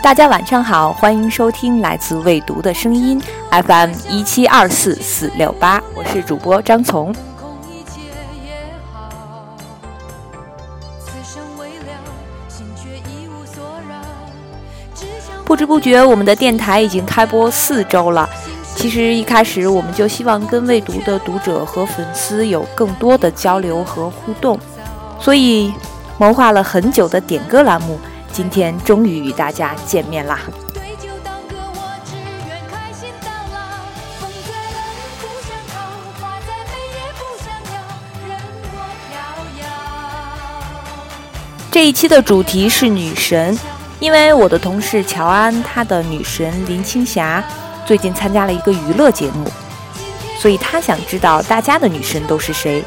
大家晚上好，欢迎收听来自未读的声音 FM 一七二四四六八，我是主播张从。不知不觉，我们的电台已经开播四周了。其实一开始我们就希望跟未读的读者和粉丝有更多的交流和互动，所以谋划了很久的点歌栏目，今天终于与大家见面啦！这一期的主题是女神，因为我的同事乔安，她的女神林青霞。最近参加了一个娱乐节目，所以她想知道大家的女神都是谁？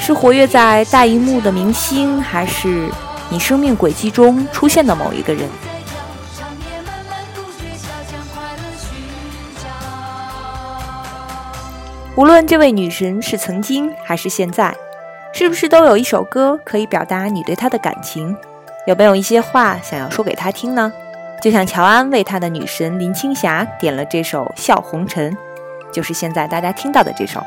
是活跃在大荧幕的明星，还是你生命轨迹中出现的某一个人？无论这位女神是曾经还是现在，是不是都有一首歌可以表达你对她的感情？有没有一些话想要说给她听呢？就像乔安为他的女神林青霞点了这首《笑红尘》，就是现在大家听到的这首。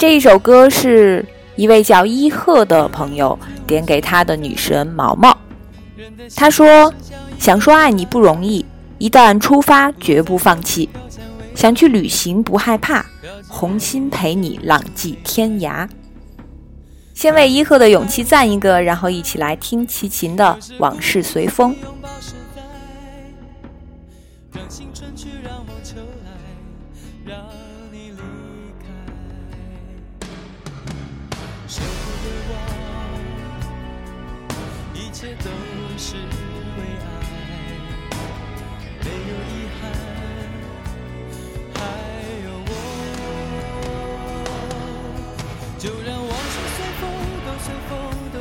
这一首歌是一位叫伊贺的朋友点给他的女神毛毛。他说：“想说爱你不容易，一旦出发绝不放弃。想去旅行不害怕，红心陪你浪迹天涯。”先为伊贺的勇气赞一个，然后一起来听齐秦的《往事随风》。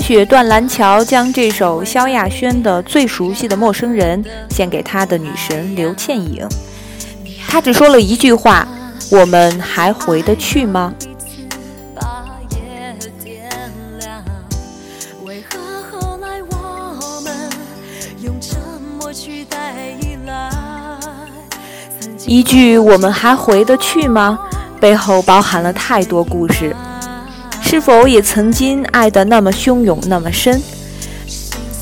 雪断蓝桥将这首萧亚轩的最熟悉的陌生人献给他的女神刘倩影。他只说了一句话：“我们还回得去吗？”一句“我们还回得去吗”背后包含了太多故事。是否也曾经爱得那么汹涌，那么深？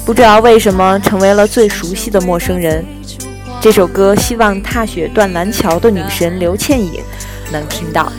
不知道为什么成为了最熟悉的陌生人。这首歌，希望踏雪断蓝桥的女神刘倩影能听到。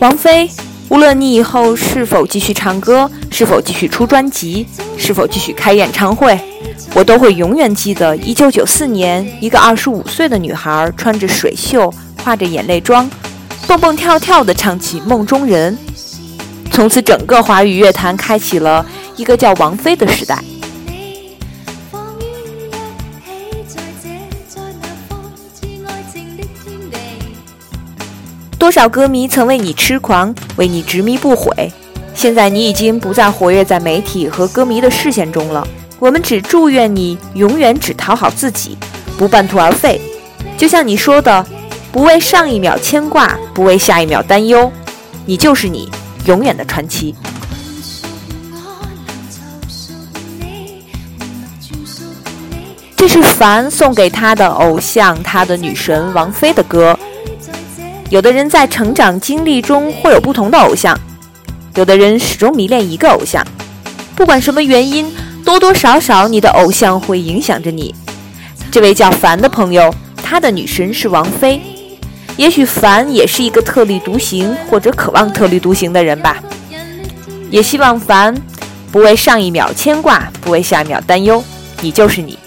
王菲，无论你以后是否继续唱歌，是否继续出专辑，是否继续开演唱会，我都会永远记得1994年，一个25岁的女孩穿着水袖，画着眼泪妆，蹦蹦跳跳地唱起《梦中人》，从此整个华语乐坛开启了一个叫王菲的时代。多少歌迷曾为你痴狂，为你执迷不悔。现在你已经不再活跃在媒体和歌迷的视线中了。我们只祝愿你永远只讨好自己，不半途而废。就像你说的，不为上一秒牵挂，不为下一秒担忧，你就是你，永远的传奇。这是凡送给他的偶像，他的女神王菲的歌。有的人在成长经历中会有不同的偶像，有的人始终迷恋一个偶像。不管什么原因，多多少少你的偶像会影响着你。这位叫凡的朋友，他的女神是王菲。也许凡也是一个特立独行或者渴望特立独行的人吧。也希望凡不为上一秒牵挂，不为下一秒担忧。你就是你。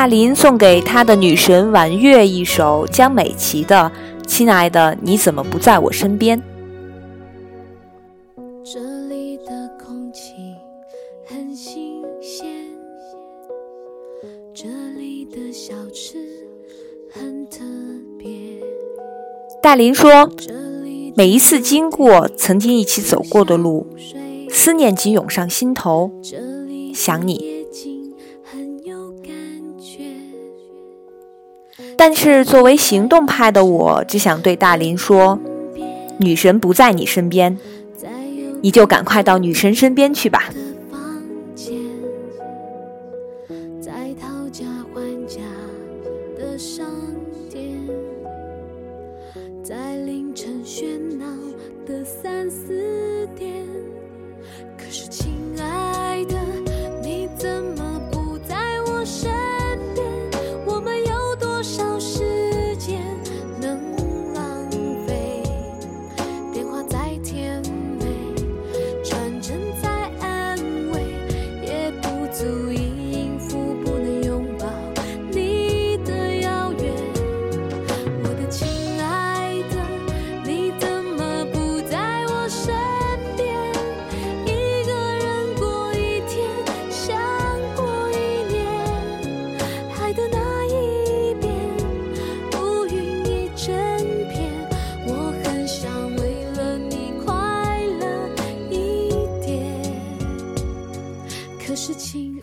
大林送给他的女神婉月一首江美琪的《亲爱的，你怎么不在我身边》。这里的空气很新鲜，这里的小吃很特别。大林说：“每一次经过曾经一起走过的路，思念即涌上心头，想你。但是作为行动派的我，只想对大林说：女神不在你身边，你就赶快到女神身边去吧。可是亲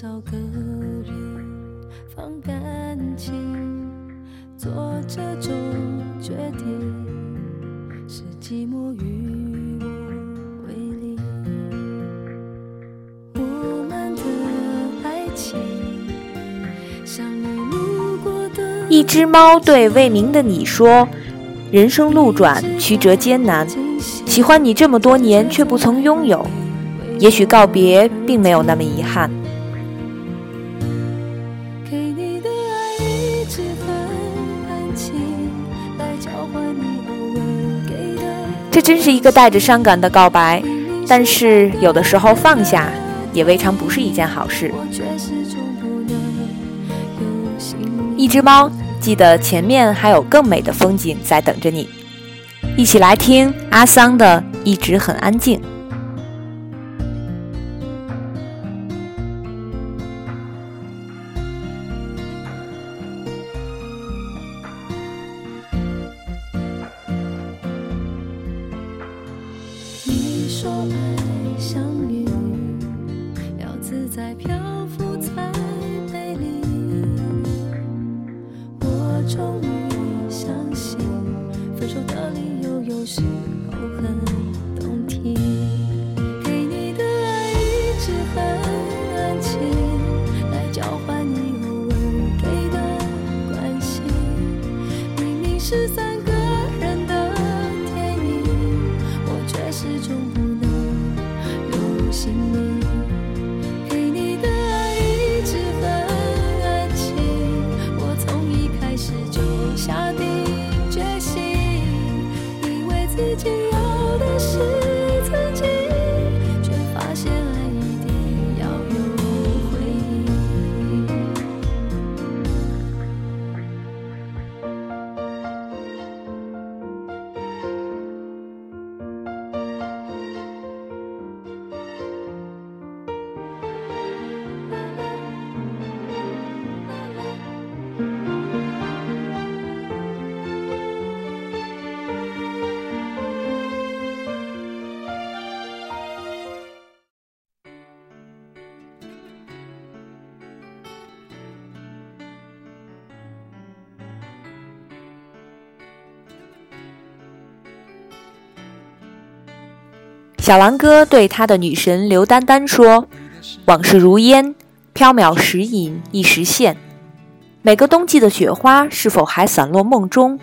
找个人放感情，做这种决定，是寂寞与我为邻。我们的爱情，像你路过的一只猫对未明的你说：“人生路转，曲折艰难，喜欢你这么多年却不曾拥有，也许告别并没有那么遗憾。这真是一个带着伤感的告白，但是有的时候放下也未尝不是一件好事。一只猫，记得前面还有更美的风景在等着你。一起来听阿桑的《一直很安静》。小狼哥对他的女神刘丹丹说：“往事如烟，缥缈时隐，一时现。每个冬季的雪花，是否还散落梦中？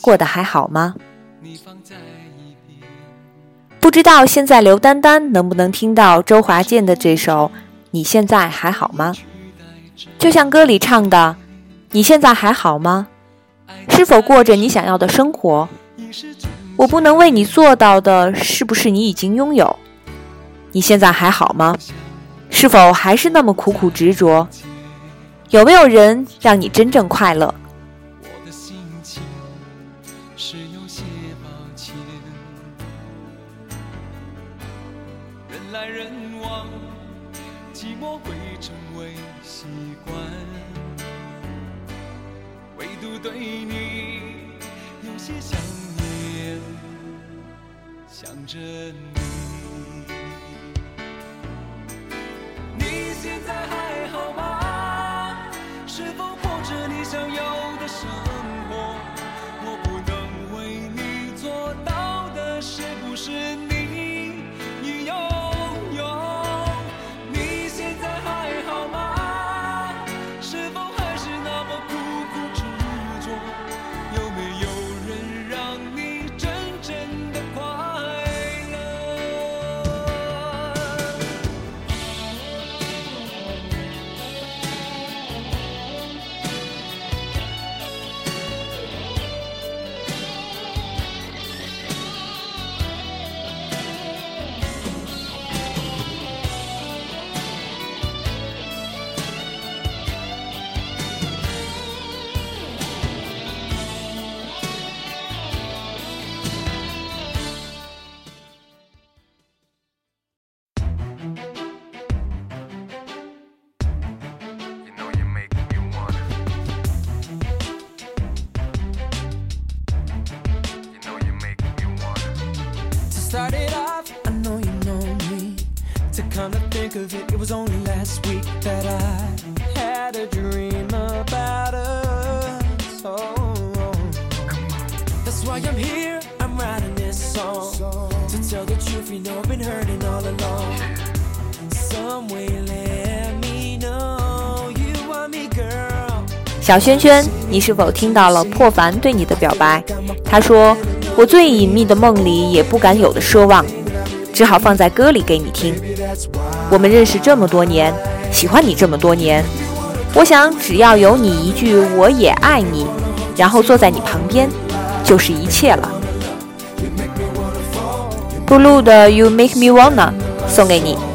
过得还好吗？不知道现在刘丹丹能不能听到周华健的这首《你现在还好吗》？就像歌里唱的：“你现在还好吗？是否过着你想要的生活？我不能为你做到的，是不是你已经拥有？你现在还好吗？是否还是那么苦苦执着？有没有人让你真正快乐？Why I'm here. I'm writing this song to tell the truth. You know I've been hurting all along. Some way, let me know you want me, girl. 小圈圈，你是否听到了破凡对你的表白？他说：“我最隐秘的梦里也不敢有的奢望，只好放在歌里给你听。我们认识这么多年，喜欢你这么多年，我想只要有你一句‘我也爱你’，然后坐在你旁边，就是一切了。” Blue 的 “You Make Me Wanna” 送给你。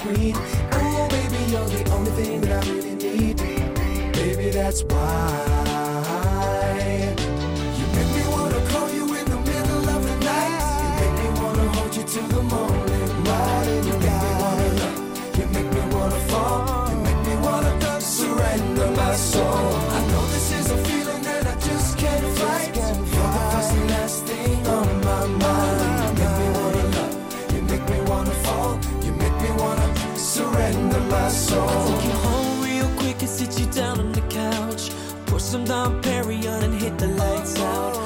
Queen. Oh, eh, baby, you're the only thing that I really need. Baby, that's why. Soul. Take you home real quick and sit you down on the couch. Pour some Dom Perignon and hit the lights out.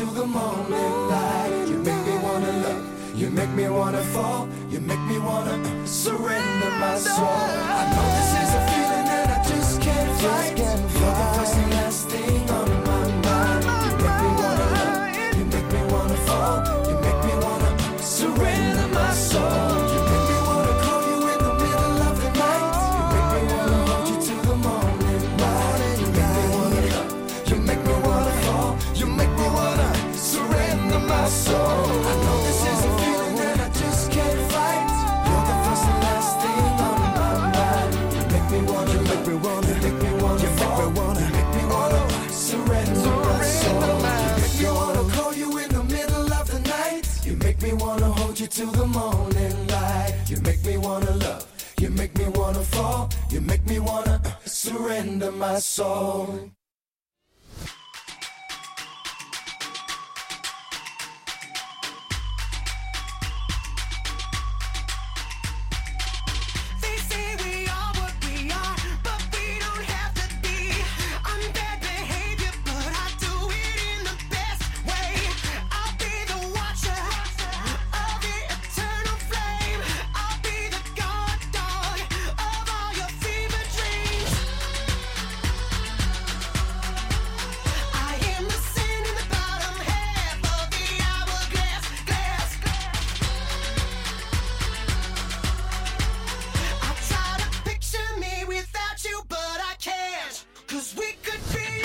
Till the morning light. You make me wanna love. You make me wanna fall. You make me wanna surrender my soul. I know this is a feeling that I just can't fight. Till the morning light. You make me wanna love, you make me wanna fall, you make me wanna uh, surrender my soul.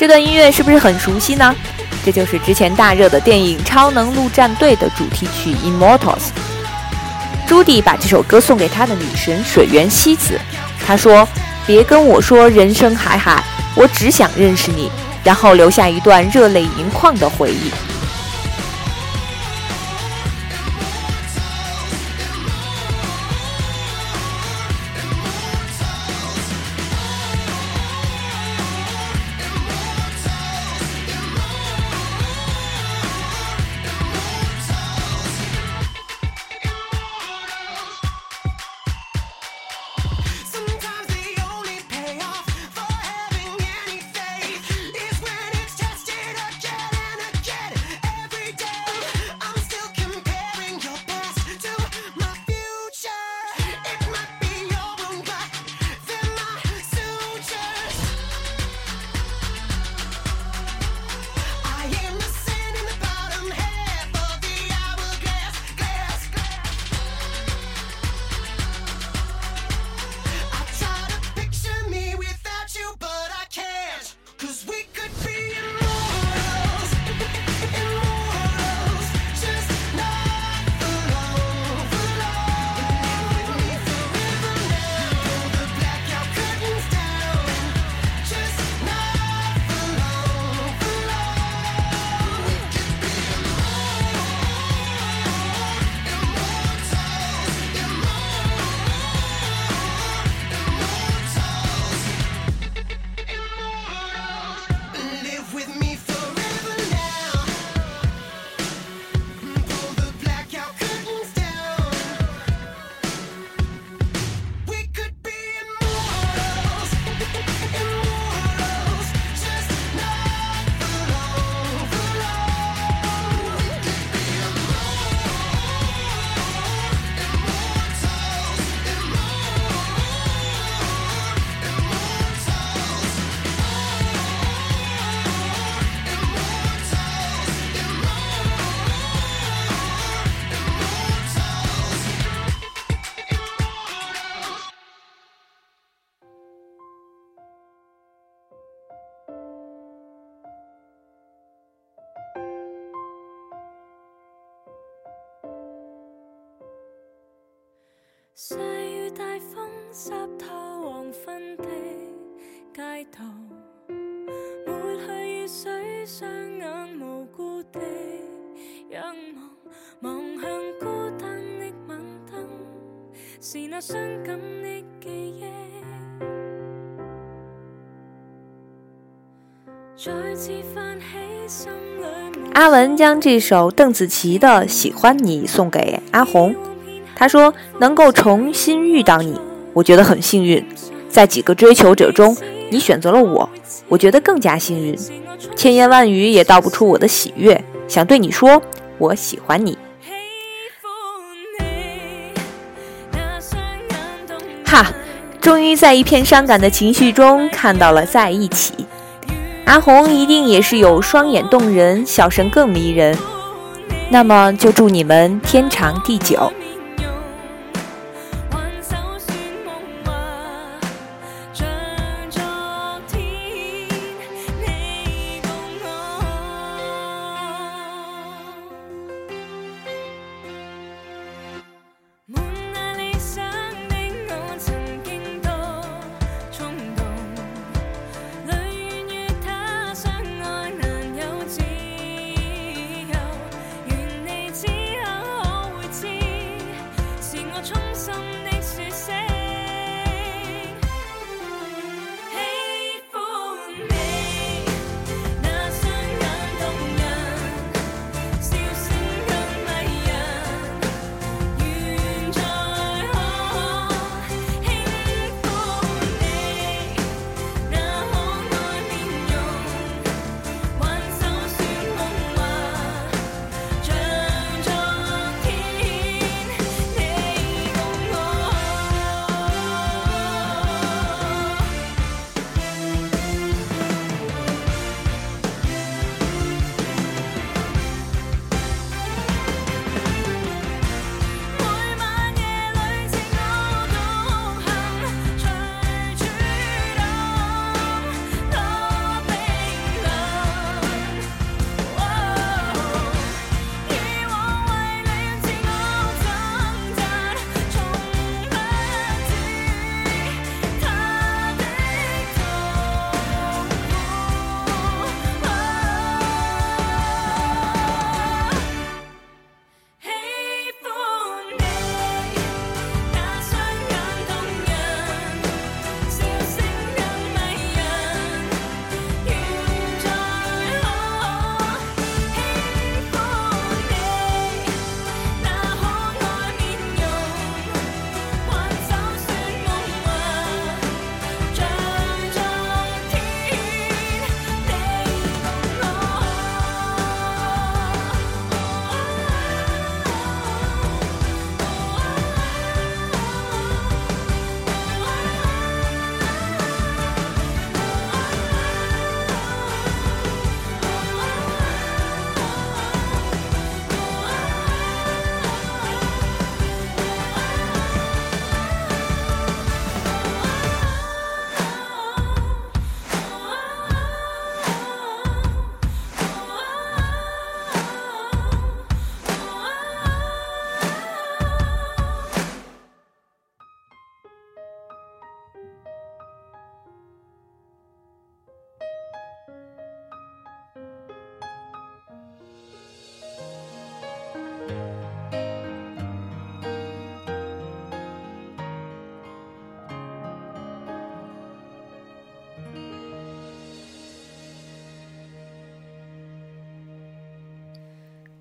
这段音乐是不是很熟悉呢？这就是之前大热的电影《超能陆战队》的主题曲《Immortals》。朱迪把这首歌送给他的女神水原希子，他说：“别跟我说人生海海，我只想认识你。”然后留下一段热泪盈眶的回忆。抹去雨水，雙眼無辜地仰望，望向孤單的晚燈，是那傷感的記憶，再次泛起心裏無阿文将这首邓紫棋的《喜欢你》送給阿紅。他说：“能够重新遇到你，我觉得很幸运。在幾個追求者中，你选择了我，我觉得更加幸运。千言万语也道不出我的喜悦，想对你说，我喜欢你。哈，终于在一片伤感的情绪中看到了在一起。阿红一定也是有双眼动人，笑声更迷人。那么就祝你们天长地久。”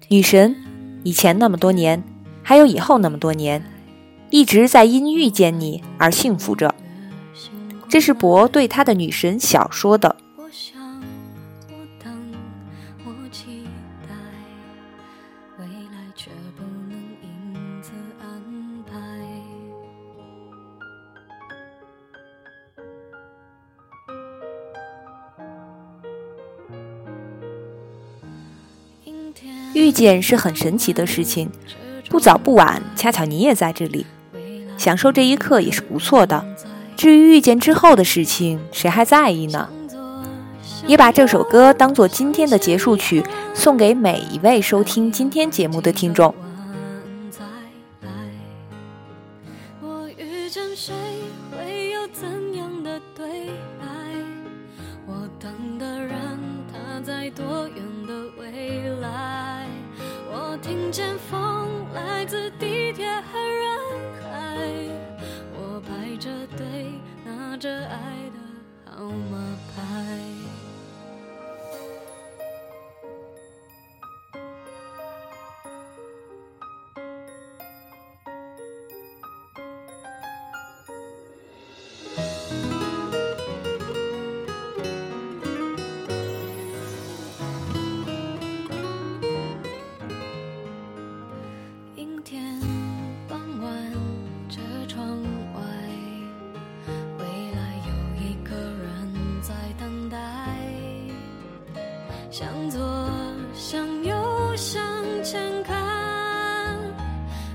女神，以前那么多年，还有以后那么多年，一直在因遇见你而幸福着。这是博对他的女神小说的。遇见是很神奇的事情，不早不晚，恰巧你也在这里，享受这一刻也是不错的。至于遇见之后的事情，谁还在意呢？也把这首歌当做今天的结束曲，送给每一位收听今天节目的听众。阴天傍晚，车窗外，未来有一个人在等待。向左，向右，向前看，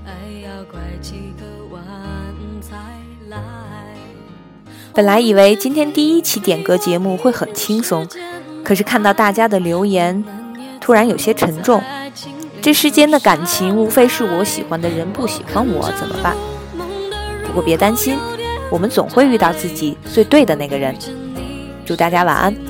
爱要拐几个弯才来。本来以为今天第一期点歌节目会很轻松，可是看到大家的留言，突然有些沉重。这世间的感情，无非是我喜欢的人不喜欢我，怎么办？不过别担心，我们总会遇到自己最对的那个人。祝大家晚安。